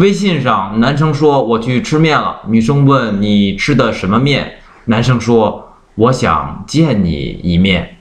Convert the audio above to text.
微信上男生说我去吃面了。女生问你吃的什么面？男生说我想见你一面。